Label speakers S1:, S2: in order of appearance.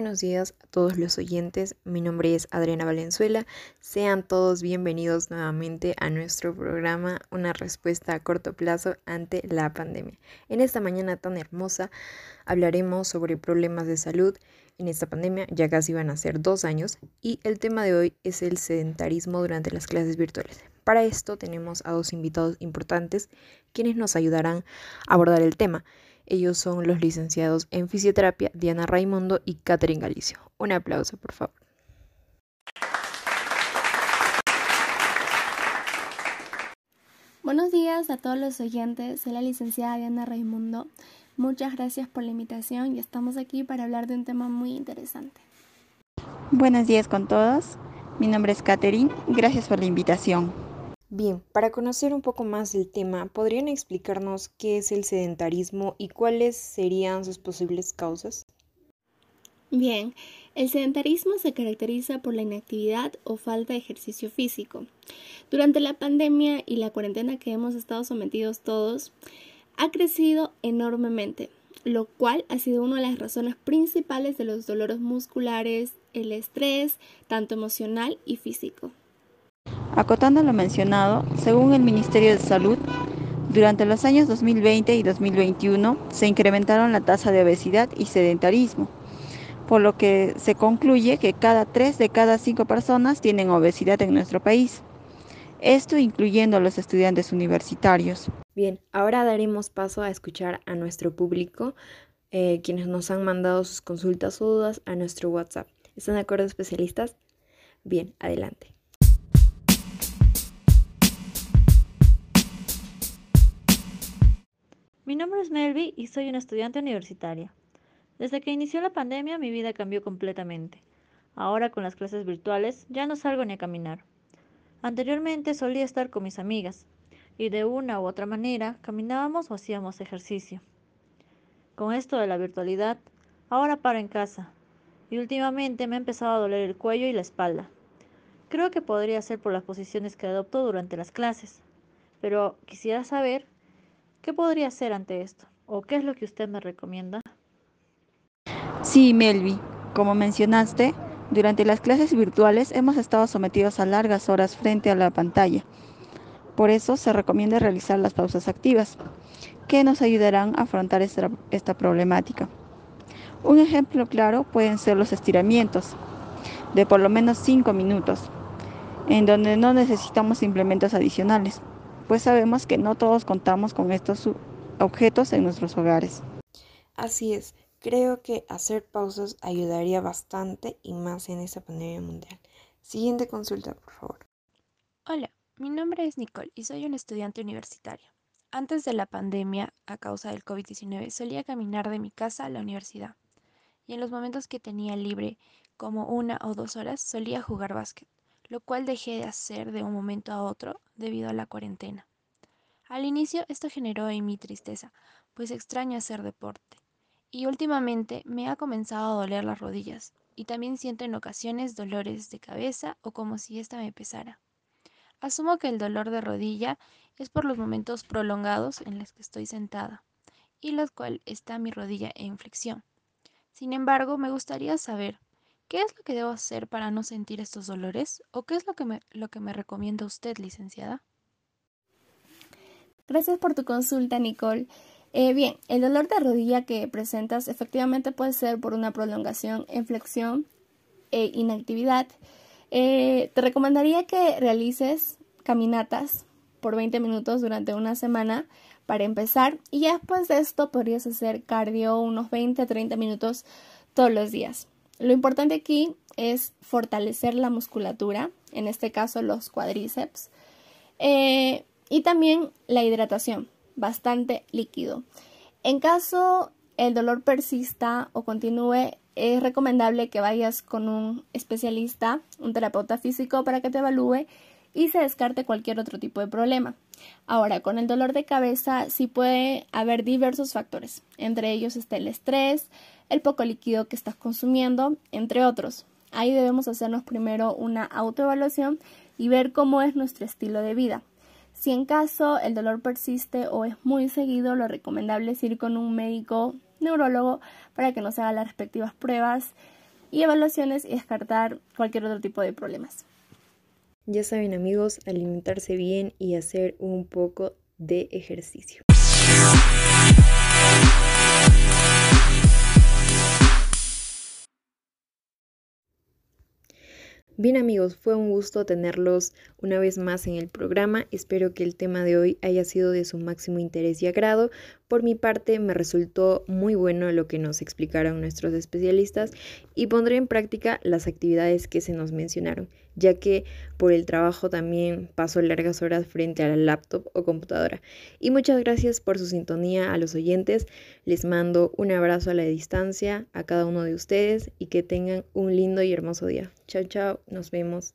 S1: buenos días a todos los oyentes. Mi nombre es Adriana Valenzuela. Sean todos bienvenidos nuevamente a nuestro programa Una respuesta a corto plazo ante la pandemia. En esta mañana tan hermosa hablaremos sobre problemas de salud en esta pandemia. Ya casi van a ser dos años y el tema de hoy es el sedentarismo durante las clases virtuales. Para esto tenemos a dos invitados importantes quienes nos ayudarán a abordar el tema. Ellos son los licenciados en fisioterapia Diana Raimundo y Catherine Galicio. Un aplauso, por favor.
S2: Buenos días a todos los oyentes. Soy la licenciada Diana Raimundo. Muchas gracias por la invitación y estamos aquí para hablar de un tema muy interesante.
S3: Buenos días con todos. Mi nombre es Catherine. Gracias por la invitación.
S1: Bien, para conocer un poco más del tema, ¿podrían explicarnos qué es el sedentarismo y cuáles serían sus posibles causas?
S2: Bien, el sedentarismo se caracteriza por la inactividad o falta de ejercicio físico. Durante la pandemia y la cuarentena que hemos estado sometidos todos, ha crecido enormemente, lo cual ha sido una de las razones principales de los dolores musculares, el estrés, tanto emocional y físico.
S3: Acotando lo mencionado, según el Ministerio de Salud, durante los años 2020 y 2021 se incrementaron la tasa de obesidad y sedentarismo, por lo que se concluye que cada tres de cada cinco personas tienen obesidad en nuestro país. Esto incluyendo a los estudiantes universitarios.
S1: Bien, ahora daremos paso a escuchar a nuestro público, eh, quienes nos han mandado sus consultas o dudas a nuestro WhatsApp. ¿Están de acuerdo, especialistas? Bien, adelante.
S4: Mi nombre es Melvi y soy una estudiante universitaria. Desde que inició la pandemia mi vida cambió completamente. Ahora con las clases virtuales ya no salgo ni a caminar. Anteriormente solía estar con mis amigas y de una u otra manera caminábamos o hacíamos ejercicio. Con esto de la virtualidad, ahora paro en casa y últimamente me ha empezado a doler el cuello y la espalda. Creo que podría ser por las posiciones que adopto durante las clases, pero quisiera saber ¿Qué podría hacer ante esto? ¿O qué es lo que usted me recomienda?
S3: Sí, Melvi, como mencionaste, durante las clases virtuales hemos estado sometidos a largas horas frente a la pantalla. Por eso se recomienda realizar las pausas activas, que nos ayudarán a afrontar esta, problemática. Un ejemplo claro pueden ser los estiramientos, de por lo menos 5 minutos, en donde no necesitamos implementos adicionales pues sabemos que no todos contamos con estos objetos en nuestros hogares.
S1: Así es, creo que hacer pausas ayudaría bastante y más en esta pandemia mundial. Siguiente consulta, por favor.
S5: Hola, mi nombre es Nicole y soy una estudiante universitaria. Antes de la pandemia, a causa del COVID-19, solía caminar de mi casa a la universidad. Y en los momentos que tenía libre, como una o dos horas, solía jugar básquet lo cual dejé de hacer de un momento a otro debido a la cuarentena. Al inicio esto generó en mí tristeza, pues extraño hacer deporte, y últimamente me ha comenzado a doler las rodillas, y también siento en ocasiones dolores de cabeza o como si ésta me pesara. Asumo que el dolor de rodilla es por los momentos prolongados en los que estoy sentada, y los cual está mi rodilla en flexión. Sin embargo, me gustaría saber ¿Qué es lo que debo hacer para no sentir estos dolores? ¿O qué es lo que me, lo que me recomienda usted, licenciada?
S2: Gracias por tu consulta, Nicole. Eh, bien, el dolor de rodilla que presentas efectivamente puede ser por una prolongación en flexión e inactividad. Eh, te recomendaría que realices caminatas por 20 minutos durante una semana para empezar y después de esto podrías hacer cardio unos 20 a 30 minutos todos los días. Lo importante aquí es fortalecer la musculatura, en este caso los cuádriceps, eh, y también la hidratación, bastante líquido. En caso el dolor persista o continúe, es recomendable que vayas con un especialista, un terapeuta físico, para que te evalúe y se descarte cualquier otro tipo de problema. Ahora, con el dolor de cabeza sí puede haber diversos factores. Entre ellos está el estrés, el poco líquido que estás consumiendo, entre otros. Ahí debemos hacernos primero una autoevaluación y ver cómo es nuestro estilo de vida. Si en caso el dolor persiste o es muy seguido, lo recomendable es ir con un médico neurólogo para que nos haga las respectivas pruebas y evaluaciones y descartar cualquier otro tipo de problemas.
S1: Ya saben amigos, alimentarse bien y hacer un poco de ejercicio. Bien amigos, fue un gusto tenerlos una vez más en el programa. Espero que el tema de hoy haya sido de su máximo interés y agrado. Por mi parte me resultó muy bueno lo que nos explicaron nuestros especialistas y pondré en práctica las actividades que se nos mencionaron, ya que por el trabajo también paso largas horas frente a la laptop o computadora. Y muchas gracias por su sintonía a los oyentes. Les mando un abrazo a la distancia a cada uno de ustedes y que tengan un lindo y hermoso día. Chao, chao, nos vemos.